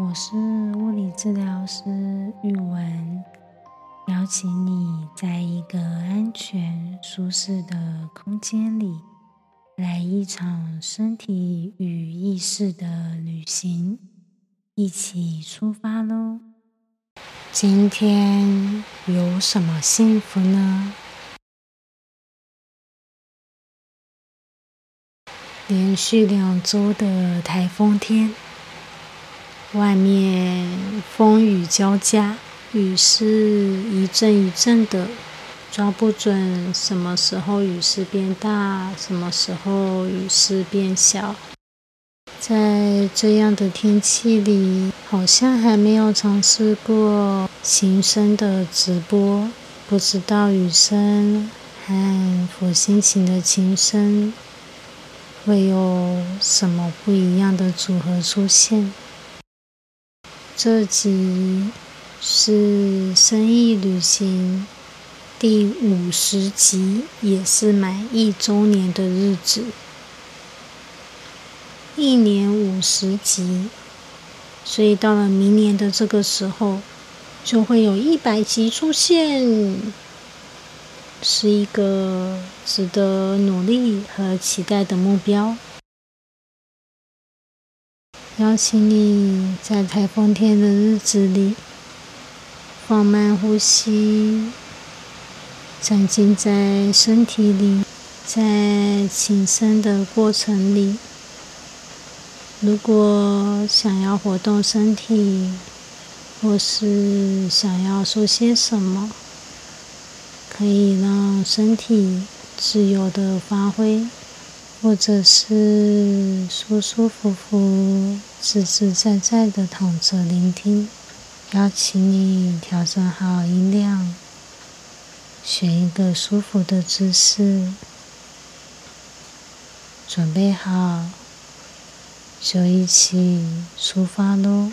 我是物理治疗师玉文，邀请你在一个安全、舒适的空间里，来一场身体与意识的旅行，一起出发喽！今天有什么幸福呢？连续两周的台风天，外面风雨交加，雨势一阵一阵的，抓不准什么时候雨势变大，什么时候雨势变小。在这样的天气里，好像还没有尝试过琴声的直播，不知道雨声和佛心琴的琴声。会有什么不一样的组合出现？这集是生意旅行第五十集，也是满一周年的日子。一年五十集，所以到了明年的这个时候，就会有一百集出现。是一个值得努力和期待的目标。邀请你在台风天的日子里放慢呼吸，沉浸在身体里，在轻声的过程里。如果想要活动身体，或是想要说些什么。可以让身体自由的发挥，或者是舒舒服服、自自在在的躺着聆听。邀请你调整好音量，选一个舒服的姿势，准备好，就一起出发喽！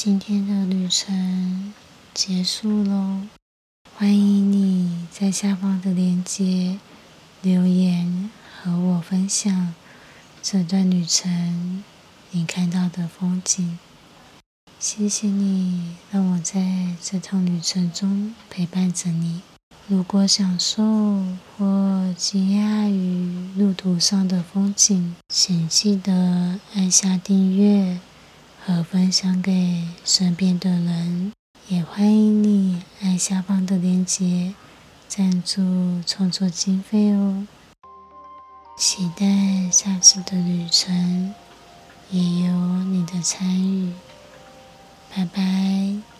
今天的旅程结束喽。欢迎你在下方的链接留言和我分享这段旅程你看到的风景。谢谢你让我在这趟旅程中陪伴着你。如果享受或惊讶于路途上的风景，请记得按下订阅和分享给身边的人。也欢迎你按下方的链接赞助创作经费哦。期待下次的旅程也有你的参与。拜拜。